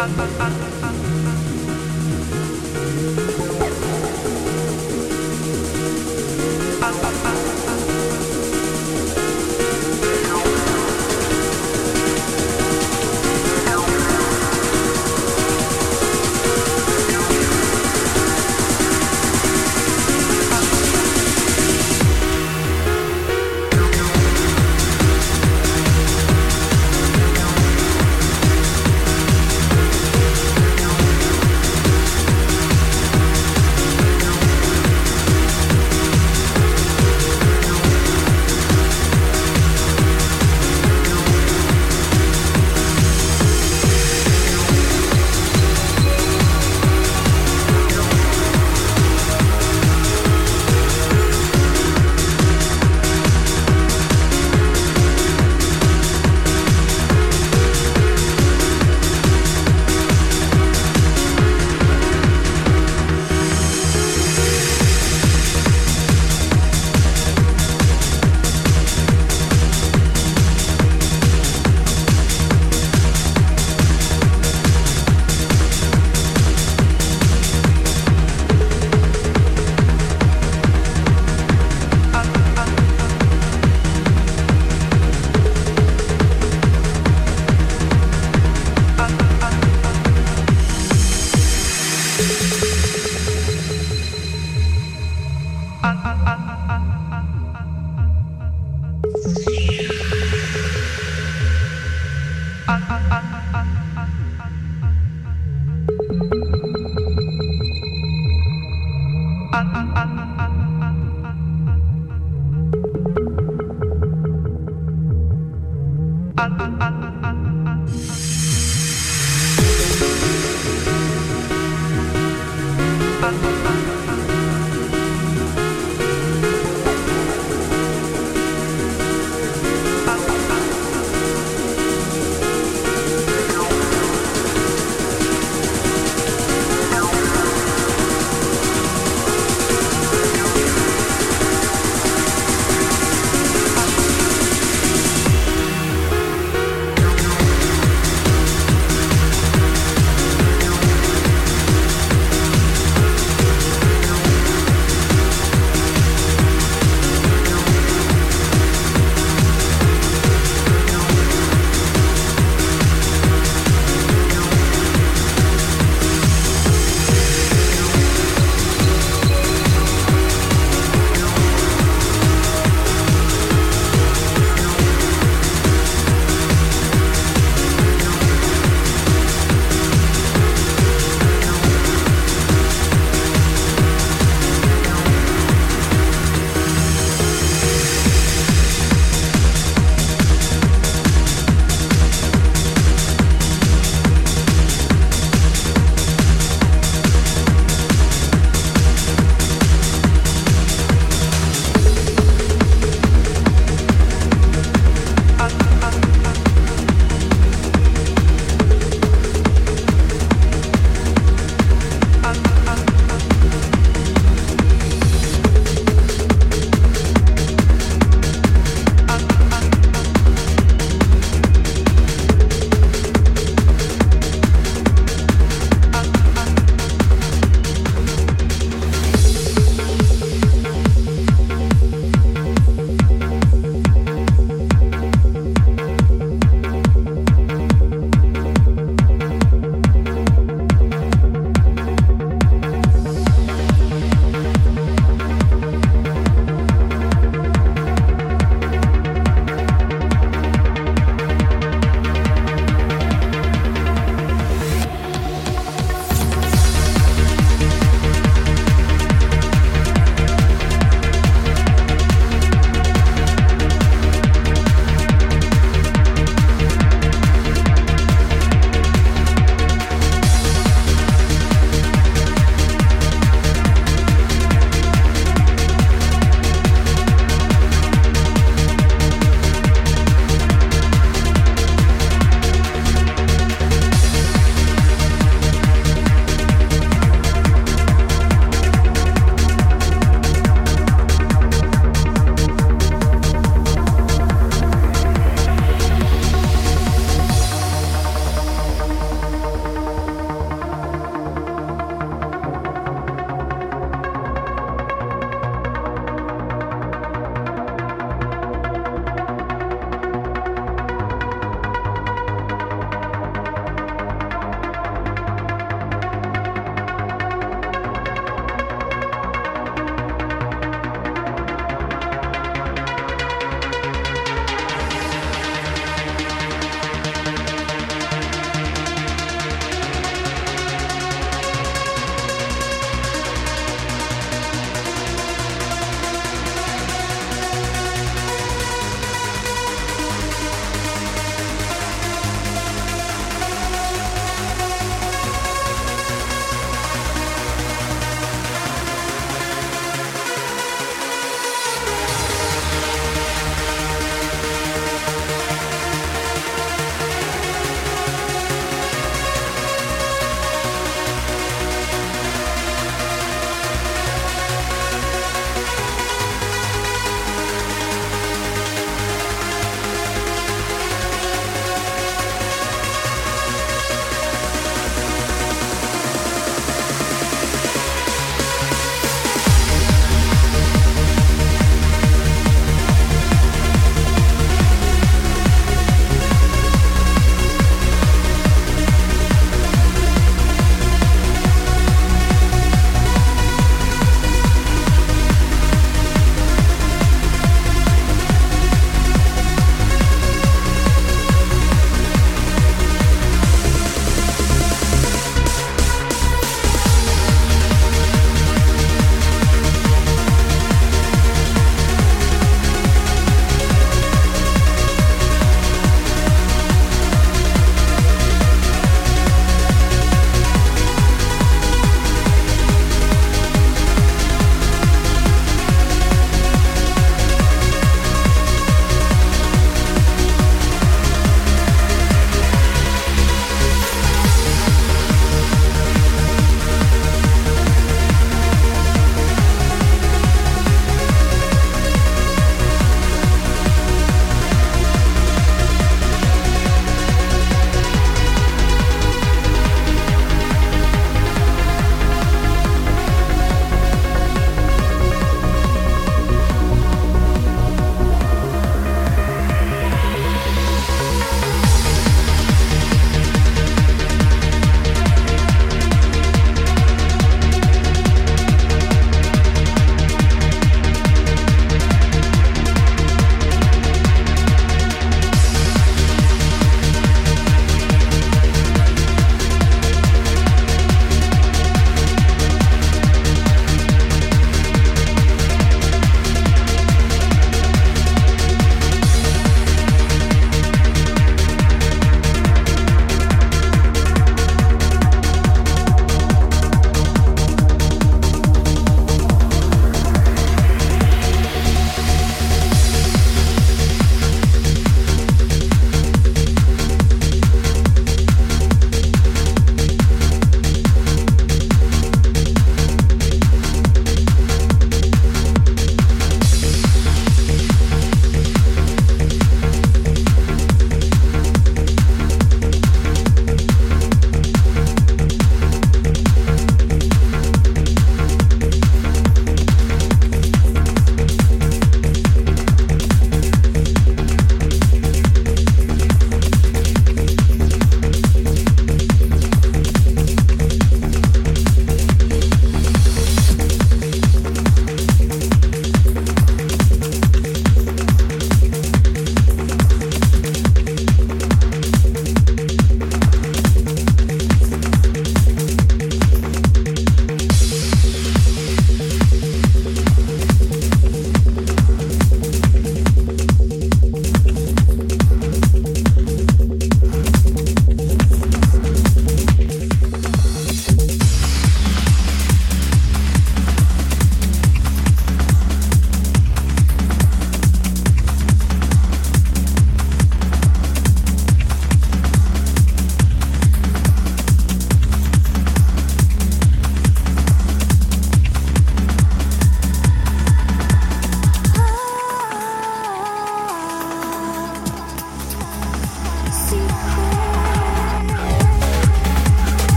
Uh, uh, uh.